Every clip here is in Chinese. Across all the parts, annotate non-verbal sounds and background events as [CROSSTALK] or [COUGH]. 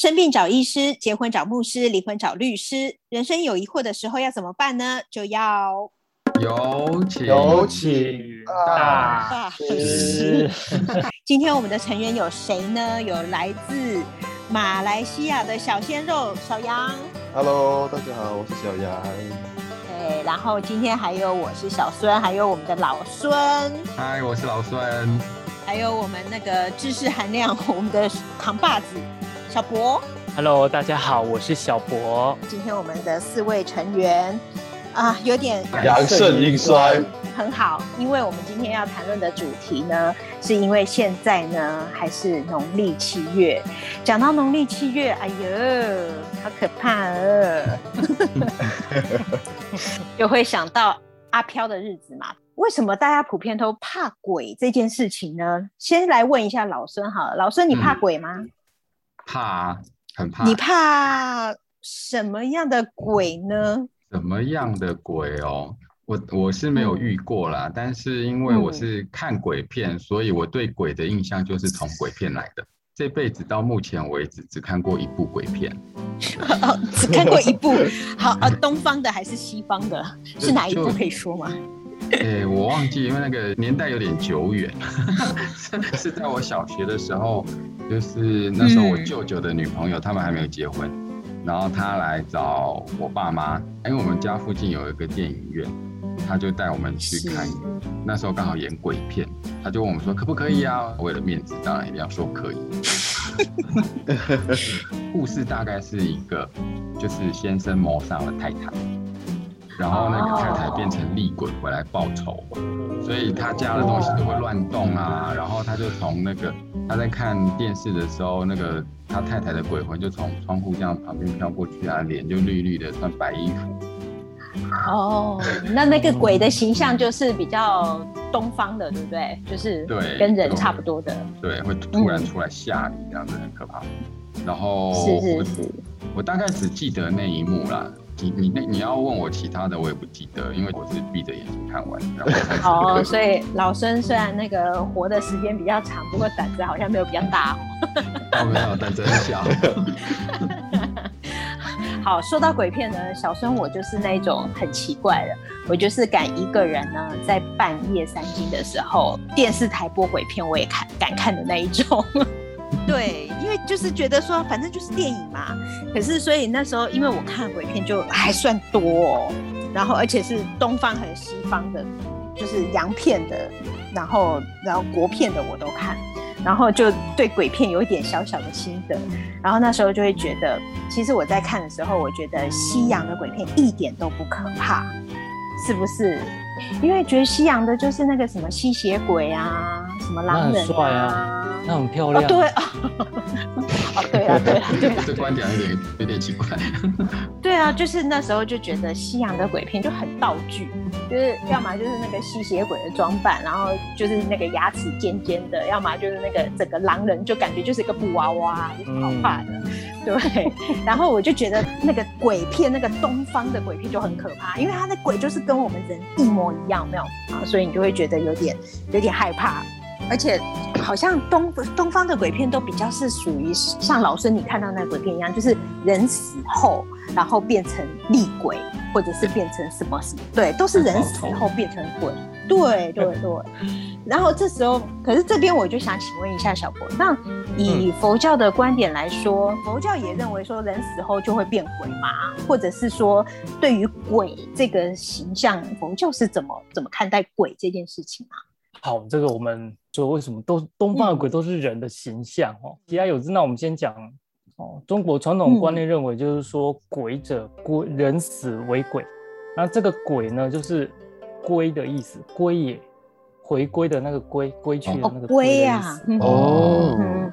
生病找医师，结婚找牧师，离婚找律师。人生有疑惑的时候要怎么办呢？就要有请有请大大师。[LAUGHS] 今天我们的成员有谁呢？有来自马来西亚的小鲜肉小杨，Hello，大家好，我是小杨。对，然后今天还有我是小孙，还有我们的老孙，嗨，我是老孙。还有我们那个知识含量，我们的扛把子小博。Hello，大家好，我是小博。今天我们的四位成员啊，有点阳盛阴衰，很好，因为我们今天要谈论的主题呢，是因为现在呢还是农历七月。讲到农历七月，哎呦，好可怕哦，[LAUGHS] 就会想到阿飘的日子嘛。为什么大家普遍都怕鬼这件事情呢？先来问一下老孙好了，老孙你怕鬼吗？怕啊，很怕。你怕什么样的鬼呢？什么样的鬼哦？我我是没有遇过啦，但是因为我是看鬼片，所以我对鬼的印象就是从鬼片来的。这辈子到目前为止只看过一部鬼片，[LAUGHS] 哦，只看过一部。好，呃，东方的还是西方的？[LAUGHS] 是哪一部可以说吗？哎、我忘记，因为那个年代有点久远，[LAUGHS] 是是在我小学的时候，就是那时候我嗯。舅舅的女朋友，他们还没有结婚，然后他来找我爸妈，因为我们家附近有一个电影院，他就带我们去看，那时候刚好演鬼片，他就问我们说可不可以啊？为了面子，当然一定要说可以。[LAUGHS] 故事大概是一个，就是先生谋杀了太太，然后那个太太变成厉鬼回来报仇，所以他家的东西都会乱动啊。然后他就从那个他在看电视的时候，那个他太太的鬼魂就从窗户这样旁边飘过去啊，脸就绿绿的，穿白衣服。哦，那那个鬼的形象就是比较东方的，对不对？就是对跟人差不多的。对，会突然出来吓你，这样子很可怕。然后我是是是，我大概只记得那一幕啦。你你那你要问我其他的，我也不记得，因为我是闭着眼睛看完。然后哦，所以老孙虽然那个活的时间比较长，不过胆子好像没有比较大哦。哦没有，但真小。[LAUGHS] 好，说到鬼片呢，小孙我就是那种很奇怪的，我就是敢一个人呢，在半夜三更的时候，电视台播鬼片我也看敢看的那一种。对，因为就是觉得说，反正就是电影嘛。可是所以那时候，因为我看鬼片就还算多哦，然后而且是东方和西方的，就是洋片的，然后然后国片的我都看。然后就对鬼片有一点小小的心得，然后那时候就会觉得，其实我在看的时候，我觉得西洋的鬼片一点都不可怕，是不是？因为觉得西洋的就是那个什么吸血鬼啊，什么狼人那很帅啊那很漂哦亮。对啊，哦对啊对啊对啊 [LAUGHS] 这观点有点有点奇怪。对啊，就是那时候就觉得西洋的鬼片就很道具，就是要么就是那个吸血鬼的装扮，然后就是那个牙齿尖尖的，要么就是那个整个狼人就感觉就是一个布娃娃，好怕的？对，然后我就觉得那个鬼片，那个东方的鬼片就很可怕，因为他的鬼就是跟我们人一模一样，没有啊，所以你就会觉得有点有点害怕。而且好像东东方的鬼片都比较是属于像老孙你看到那鬼片一样，就是人死后然后变成厉鬼，或者是变成什么什么，对，都是人死后变成鬼。对对对。然后这时候，可是这边我就想请问一下小博，那以佛教的观点来说，佛教也认为说人死后就会变鬼吗，或者是说对于鬼这个形象，佛教是怎么怎么看待鬼这件事情啊？好，这个我们说为什么都东方的鬼都是人的形象哦？其他有之，那我们先讲哦，中国传统观念认为就是说鬼者归人死为鬼，那这个鬼呢就是归的意思，归也。回归的那个归，归去的那个归呀、啊，哦嗯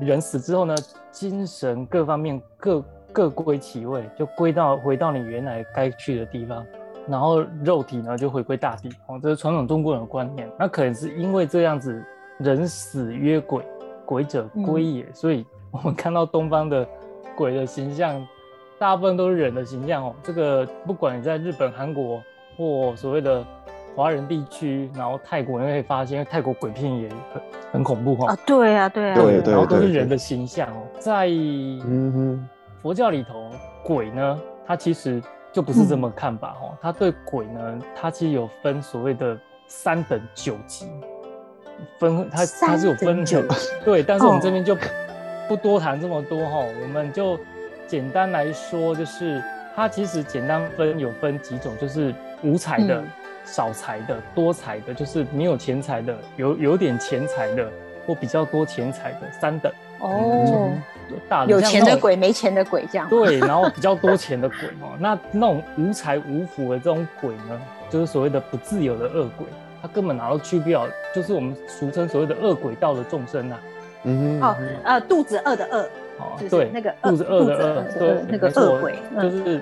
人死之后呢，精神各方面各各归其位，就归到回到你原来该去的地方，然后肉体呢就回归大地。哦，这是传统中国人的观念。那可能是因为这样子，人死曰鬼，鬼者归也，所以我们看到东方的鬼的形象，大部分都是人的形象哦。这个不管你在日本、韩国或所谓的华人地区，然后泰国，你会发现，因为泰国鬼片也很很恐怖哈、啊，对啊，对啊，对对然后都是人的形象哦。在嗯哼，佛教里头，鬼呢，它其实就不是这么看法哦。他对鬼呢，它其实有分所谓的三等九级，分它它是有分九级。对，但是我们哦这边就不不多谈这么多哈、我们就简单来说，就是它其实简单分有分几种，就是五彩的、嗯少财的、多财的，就是没有钱财的，有有点钱财的或比较多钱财的三等。哦，大的有钱的鬼没钱的鬼这样。对，然后比较多钱的鬼哦，[LAUGHS] 那那种无财无福的这种鬼呢，就是所谓的不自由的恶鬼，他根本拿都去不了，就是我们俗称所谓的恶鬼道的众生啊、嗯。哼，哦，呃，肚子饿的饿，哦，就是对，那个肚子饿的饿，肚子饿对，那个没错恶鬼嗯。就是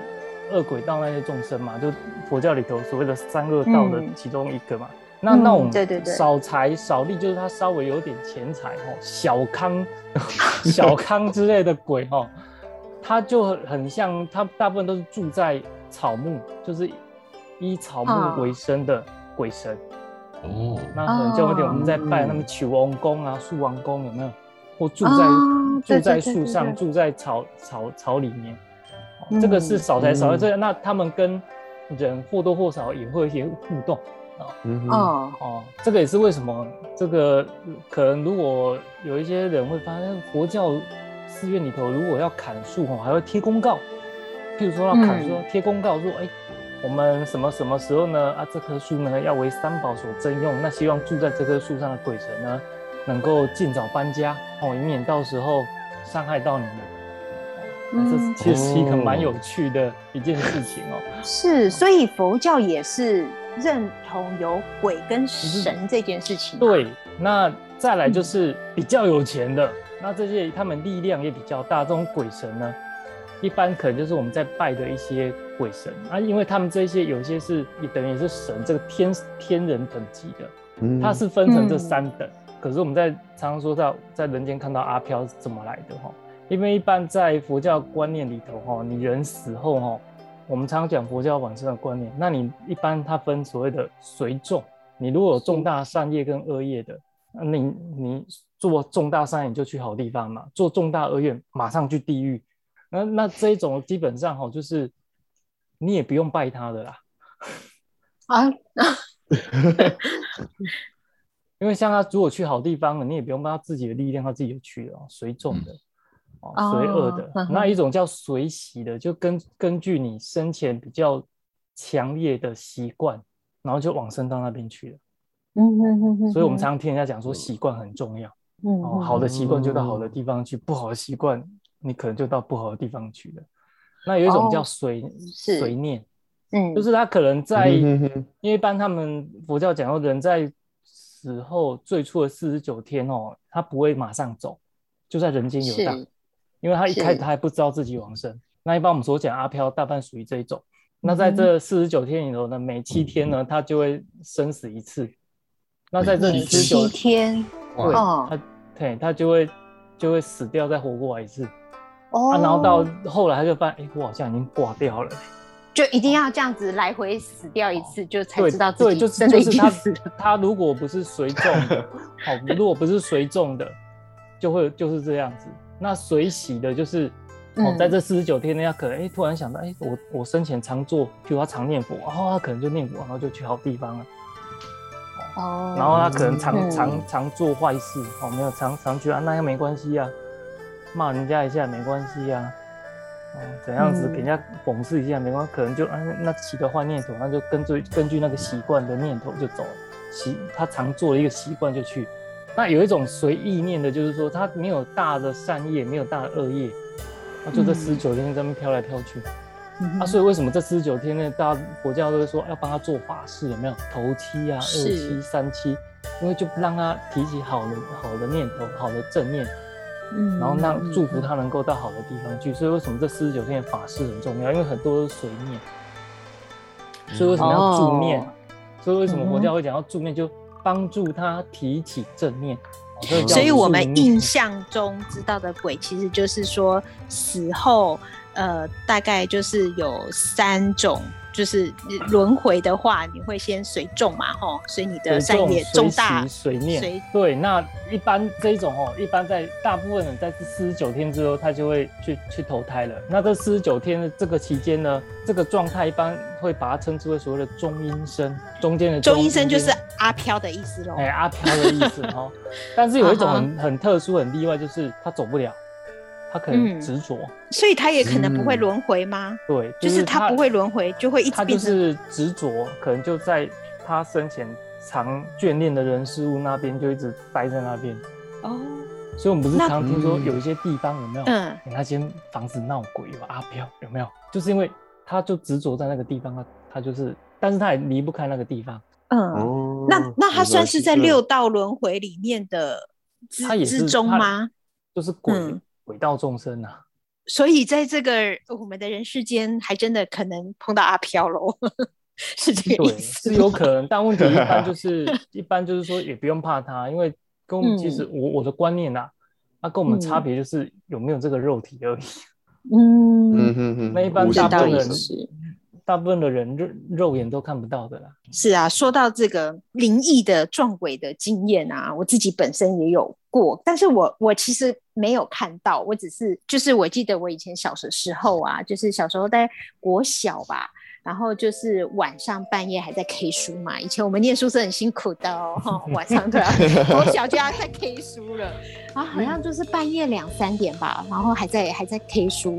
恶鬼道那些众生嘛，就佛教里头所谓的三恶道的嗯其中一个嘛。那那种对对对少财少利，就是他稍微有点钱财哦，小康、[LAUGHS] 小康之类的鬼哦，他就很很像，他大部分都是住在草木，就是以草啊木为生的鬼神。哦，那可能就有点我们在拜哦那么求王公啊、树王公有没有？或住在、哦住在树上，对住在草草草里面。这个是少才少这、那他们跟人或多或少也会有一些互动。嗯哼，哦，哦，这个也是为什么这个可能如果有一些人会发现佛教寺院里头如果要砍树哦，还会贴公告，譬如说要砍树嗯贴公告说，哎、我们什么什么时候呢？啊，这棵树呢要为三宝所征用，那希望住在这棵树上的鬼神呢能够尽早搬家哦，以免到时候伤害到你们。哦嗯这其实是一个蛮有趣的一件事情哦。是，所以佛教也是认同有鬼跟神这件事情。，对，那再来就是比较有钱的，那这些他们力量也比较大，这种鬼神呢，一般可能就是我们在拜的一些鬼神啊，因为他们这些有些是也等于是神，这个天天人等级的，嗯它是分成这嗯三等。可是我们在常常说到在人间看到阿飘是怎么来的哈？因为一般在佛教观念里头哈，你人死后哈，我们常常讲佛教往生的观念，那你一般它分所谓的随众，你如果有重大善业跟恶业的，那你你做重大善业你就去好地方嘛，做重大恶业马上去地狱。那那这一种基本上哈，就是你也不用拜他的啦，啊，[LAUGHS] 因为像他如果去好地方了，你也不用帮他自己的力量，他自己就去了哦，随众的，哦，哦随恶的。那一种叫随喜的，就根根据你生前比较强烈的习惯，然后就往生到那边去了。嗯嗯嗯嗯，所以我们常常听人家讲说，习惯很重要。嗯哦，好的习惯就到好的地方去，不好的习惯你可能就到不好的地方去了。那有一种叫哦随是随念，嗯，就是他可能在。嗯哼哼因为一般他们佛教讲说，人在死后最初的四十九天哦，他不会马上走，就在人间游荡，是因为他一开始他还不知道自己往生。那一般我们所讲阿飘，大半属于这一种。那在这四十九天里头呢，每七天呢，他就会生死一次。那在这每四十九七天对，哦他对他就会就会死掉，再活过来一次。哦啊，然后到后来他就发现，哎，我好像已经挂掉了。就一定要这样子来回死掉一次，就才知道自对，己就是真的已就是他经死了。他如果不是随众的，[LAUGHS] 好，如果不是随众的，就会就是这样子。那随喜的，就是哦，嗯在这四十九天内，他可能哎突然想到，哎，我我生前常做，譬如他常念佛，然后他可能就念佛，然后就去好地方了。哦然后他可能常嗯常常做坏事，哦，没有常常去啊，那又没关系啊，骂人家一下没关系啊，哦，怎样子嗯给人家讽刺一下没关系，可能就啊那起个坏念头，那就根据根据那个习惯的念头就走了，习他常做的一个习惯就去。那有一种随意念的，就是说他没有大的善业，没有大的恶业，他就这嗯四十九天在那边飘来飘去。嗯啊，所以为什么这四十九天呢？大家佛教都会说要帮他做法事，有没有头七啊、二七、三七，因为就让他提起好的好的念头、好的正念，嗯然后让祝福他能够到好的地方去。所以为什么这四十九天的法事很重要？因为很多都是随念，所以为什么要助念？哦所以为什么佛教会讲要助念，就帮助他提起正念。所以我们印象中知道的鬼，其实就是说死后，呃，大概就是有三种就是轮回的话，你会先随众嘛，吼，随你的随善业重大随念随。对，那一般这一种哦，一般在大部分人在四十九天之后，他就会去去投胎了。那这四十九天的这个期间呢，这个状态一般会把它称之为所谓的中阴身，中间的中阴身就是阿飘的意思喽。哎阿飘的意思哦。但是有一种 [LAUGHS] 啊很很特殊、很例外，就是他走不了，他可能嗯执着。所以他也可能不会嗯轮回吗？对，就是他不会轮回，就会一直他就变成是执着，可能就在他生前常眷恋的人事物那边，就一直待在那边。哦，所以我们不是那常听说嗯有一些地方有没有？嗯欸那间房子闹鬼有阿飘有没有？就是因为他就执着在那个地方，他他就是，但是他也离不开那个地方，嗯。哦，那那他算是在六道轮回里面的之中他吗？就是鬼、嗯鬼道众生啊。所以在这个我们的人世间，还真的可能碰到阿飘喽，[LAUGHS] 是这个，意思吗？是有可能，但问题一般就是 [LAUGHS] 一般就是说也不用怕他，因为跟我们其实嗯我我的观念啊，那跟我们差嗯别就是有没有这个肉体而已。嗯那一般无这倒形中的也是。大部分的人肉肉眼都看不到的啦。是啊，说到这个灵异的撞鬼的经验啊，我自己本身也有过，但是我我其实没有看到，我只是就是我记得我以前小的时候啊，就是小时候在国小吧。然后就是晚上半夜还在 K 书嘛，以前我们念书是很辛苦的哦，哈晚上都要 [LAUGHS] 从小就要在 K 书了，然后好像就是半夜两三点吧，然后还在还在 K 书，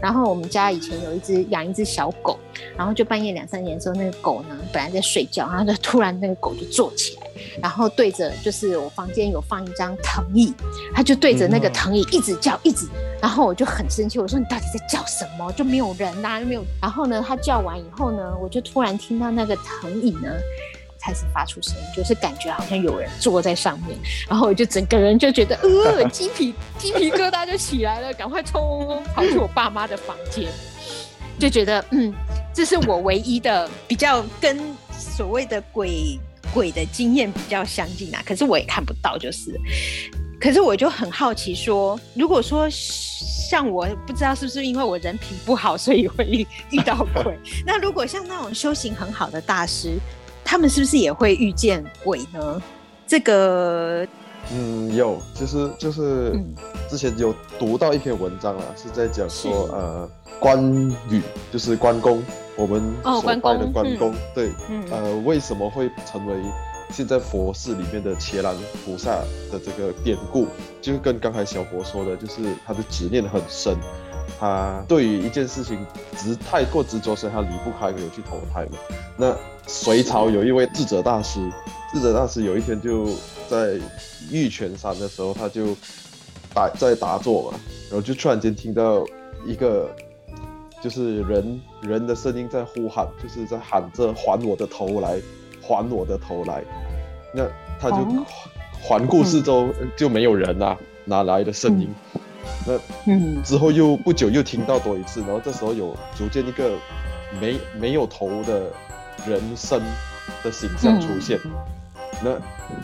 然后我们家以前有一只养一只小狗，然后就半夜两三点的时候，那个狗呢本来在睡觉，然后就突然那个狗就坐起来，然后对着就是我房间有放一张藤椅，他就对着那个藤椅一直叫，一直，然后我就很生气，我说你到底在叫什么？就没有人呐、就没有。然后呢，他叫完以后呢，我就突然听到那个藤椅呢。开始发出声音，就是感觉好像有人坐在上面，然后我就整个人就觉得，呃，鸡皮鸡皮疙瘩就起来了，赶快冲跑去我爸妈的房间，[LAUGHS] 就觉得，嗯，这是我唯一的比较跟所谓的鬼鬼的经验比较相近啊。可是我也看不到，就是。可是我就很好奇说，如果说像我不知道是不是因为我人品不好，所以会遇遇到鬼。[LAUGHS] 那如果像那种修行很好的大师，他们是不是也会遇见鬼呢？这个，嗯，有，就是就是嗯之前有读到一篇文章啊，是在讲说呃关羽就是关公，我们哦关所拜的关公，对，嗯呃为什么会成为现在佛寺里面的伽蓝菩萨的这个典故，就是跟刚才小博说的，就是他的执念很深，他对于一件事情执太过执着，所以他离不开，没有去投胎嘛。那隋朝有一位智者大师，智者大师有一天就在玉泉山的时候，他就打在打坐嘛，然后就突然间听到一个就是人人的声音在呼喊，就是在喊着还我的头来，还我的头来。那他就哦。环顾四周，呃就没有人啊，哪来的声音？那嗯。之后又不久又听到多一次，然后这时候有逐渐一个没没有头的人身的形象出现，那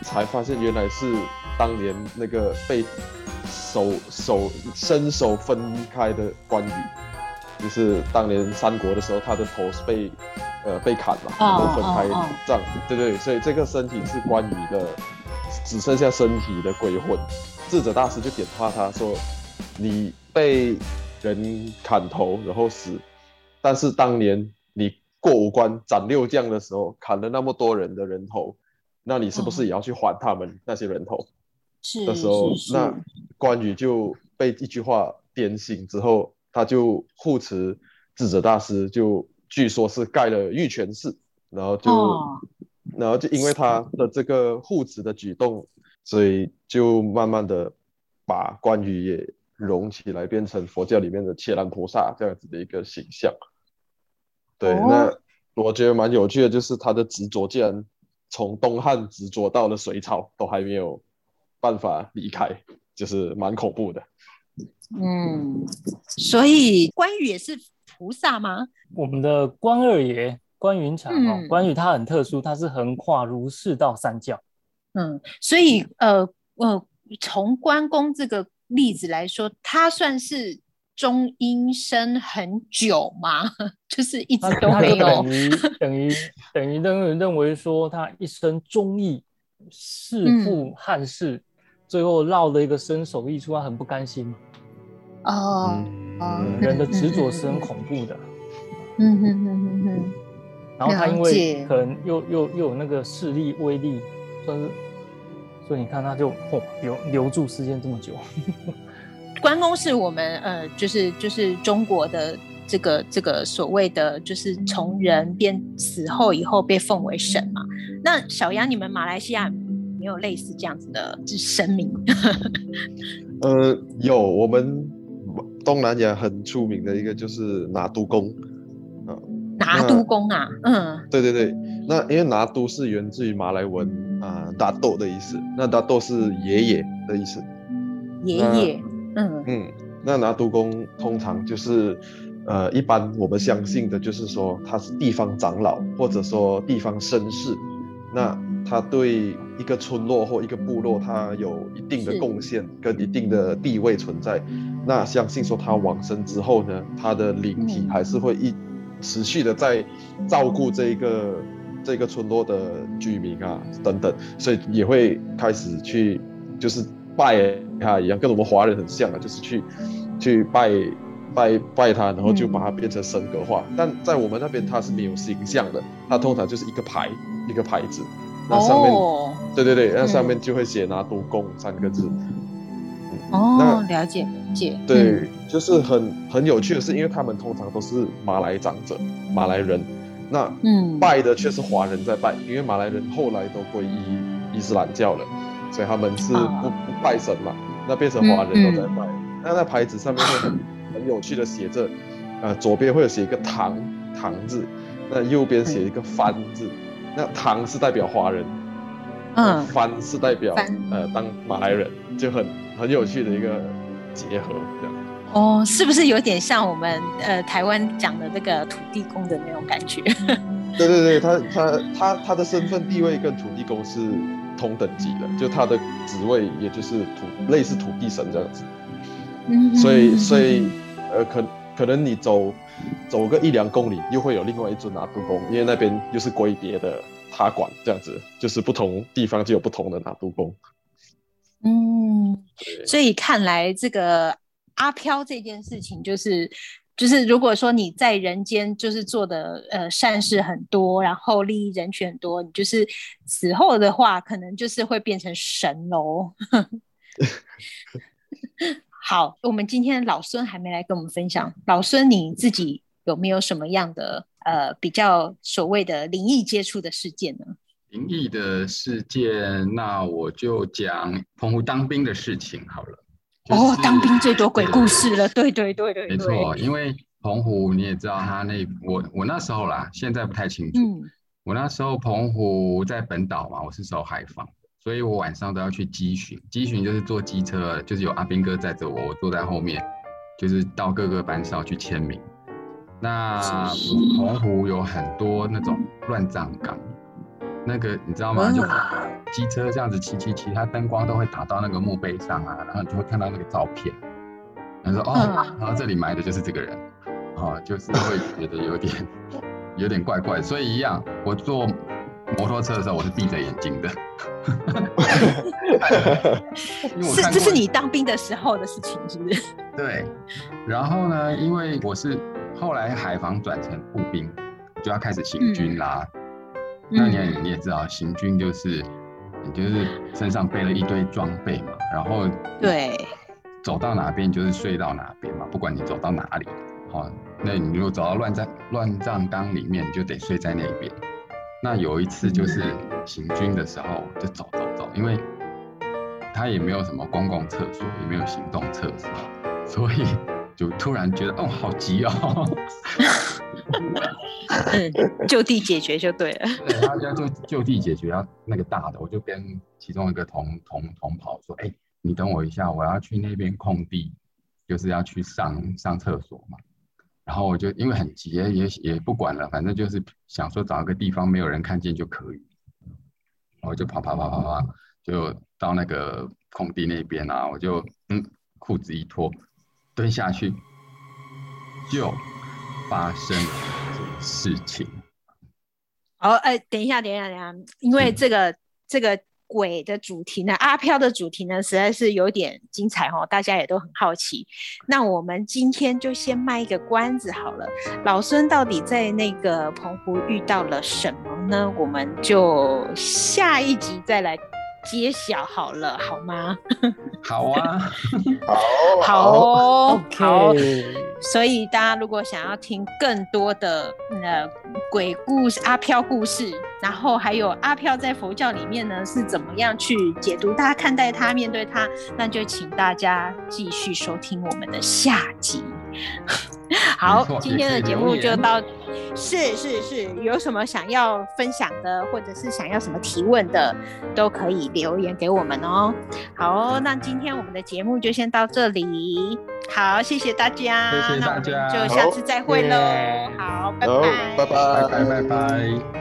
才发现原来是当年那个被手手伸手分开的关羽，就是当年三国的时候，他的头是被呃被砍嘛，然后分开哦哦。这样，对对，所以这个身体是关羽的，只剩下身体的鬼魂。智者大师就点化他说：“你被人砍头然后死，但是当年你过五关斩六将的时候砍了那么多人的人头，那你是不是也要去还他们那些人头？”是的时候，那关羽就被一句话点醒之后，他就护持智者大师，就据说是盖了玉泉寺，然后就，哦然后就因为他的这个护持的举动，所以就慢慢的把关羽也融起来，变成佛教里面的切兰菩萨这样子的一个形象。对，哦那我觉得蛮有趣的，就是他的执着竟然从东汉执着到了隋朝，都还没有办法离开，就是蛮恐怖的。嗯，所以关羽也是菩萨吗？我们的关二爷关云长哦，嗯关羽他很特殊，他是横跨儒释道三教。嗯，所以呃呃，从关公这个例子来说，他算是中阴身很久吗？[LAUGHS] 就是一直都没有等。于等于等于认认为说他一生忠义，弑嗯父汉室，最后落了一个身首异处，他很不甘心嘛。哦，人的执着是很恐怖的。嗯哼哼哼哼，然后他因为可能又又又有那个势力威力，算是，所以你看他就嚯留留住时间这么久。[LAUGHS] 关公是我们呃，就是就是中国的这个这个所谓的，就是从人变死后以后被奉为神嘛。那小杨，你们马来西亚没有类似这样子的神明？[LAUGHS] 呃，有我们东南亚很出名的一个就是拿督公，拿督公啊，嗯。对对对，那因为拿督是源自于马来文啊达豆的意思，那达豆是爷爷的意思，爷爷，嗯。嗯，那拿督公通常就是，呃，一般我们相信的就是说他是地方长老，或者说地方绅士，那他对一个村落或一个部落，他有一定的是。贡献跟一定的地位存在。那相信说他往生之后呢，他的灵体嗯。还是会一持续的在照顾这一个这个村落的居民啊等等，所以也会开始去就是拜他一样，跟我们华人很像啊，就是去去拜拜拜他，然后就把它变成神格化。但在我们那边它是没有形象的，它通常就是一个牌一个牌子，那上面、哦对对对，那上嗯。面就会写拿督公三个字。哦，了解。了解，对，嗯。就是很很有趣的是，因为他们通常都是马来长者、马来人，那嗯。拜的却是华人在拜，因为马来人后来都皈依伊斯兰教了，所以他们是不、啊。不拜神嘛，那变成华人都在拜。那那牌子上面会很很有趣的写着，呃，左边会有写一个唐唐字，那右边写一个番字，那唐是代表华人，嗯。番是代表呃当马来人，就很很有趣的一个结合这样。哦，是不是有点像我们呃台湾讲的这个土地公的那种感觉？[LAUGHS] 对对对，他他他他的身份地位跟土地公是同等级的，就他的职位也就是土类似土地神这样子，嗯所以所以呃可可能你走走个一两公里，又会有另外一尊拿督公，因为那边又是归别的他管这样子，就是不同地方就有不同的拿督公。嗯，对所以看来这个阿飘这件事情，就是就是如果说你在人间就是做的呃善事很多，然后利益人群很多，你就是死后的话，可能就是会变成神喽。[LAUGHS] 好，我们今天老孙还没来跟我们分享，老孙你自己有没有什么样的呃比较所谓的灵异接触的事件呢？灵异的事件，那我就讲澎湖当兵的事情好了。哦就，是当兵最多鬼故事了，对对对对对，没错，因为澎湖你也知道，他那我我那时候啦，现在不太清楚。嗯我那时候澎湖在本岛嘛，我是守海防，所以我晚上都要去机巡。机巡就是坐机车，就是有阿兵哥载着我，我坐在后面，就是到各个班哨去签名。那澎湖有很多那种乱葬岗，那个你知道吗？就机车这样子骑骑骑，它灯光都会打到那个墓碑上啊，然后你就会看到那个照片。然后说哦，嗯然后这里埋的就是这个人，哦，就是会觉得有点有点怪怪。所以一样，我坐摩托车的时候我是闭着眼睛的，[LAUGHS] 是这是你当兵的时候的事情，是不是？[LAUGHS] 对，然后呢，因为我是后来海防转成步兵，就要开始行军啦。那你也你也知道，行军就是你就是身上背了一堆装备嘛，然后对，走到哪边就是睡到哪边嘛，不管你走到哪里，好、那你如果走到乱葬乱葬岗里面，你就得睡在那边。那有一次就是。行军的时候，就走走走，因为他也没有什么公共厕所，也没有行动厕所，所以就突然觉得哦，好急哦。嗯，就地解决就对了。[LAUGHS] 对，他要就就地解决要那个大的，我就跟其中一个同同同跑说，哎、你等我一下，我要去那边空地，就是要去上上厕所嘛。然后我就因为很急，也也也不管了，反正就是想说找一个地方没有人看见就可以。我就跑跑跑跑跑，就到那个空地那边啊，我就嗯裤子一脱，蹲下去，就发生了这个事情。哦，哎，等一下，等一下，等一下，因为这个这个鬼的主题呢，阿飘的主题呢，实在是有点精彩哦，大家也都很好奇。那我们今天就先卖一个关子好了。老孙到底在那个澎湖遇到了什么呢？我们就下一集再来揭晓好了，好吗？[LAUGHS] 好啊，好好哦，好。OK，所以大家如果想要听更多的呃鬼故事、阿飘故事，然后还有阿飘在佛教里面呢是怎么样去解读他、看待他、面对他，那就请大家继续收听我们的下集。[LAUGHS] 好，今天的节目就到，是是是，有什么想要分享的，或者是想要什么提问的，都可以留言给我们哦。好哦，那今天我们的节目就先到这里。好，谢谢大家，谢谢那我们大家就下次再会喽好。拜好拜，拜拜拜拜拜拜。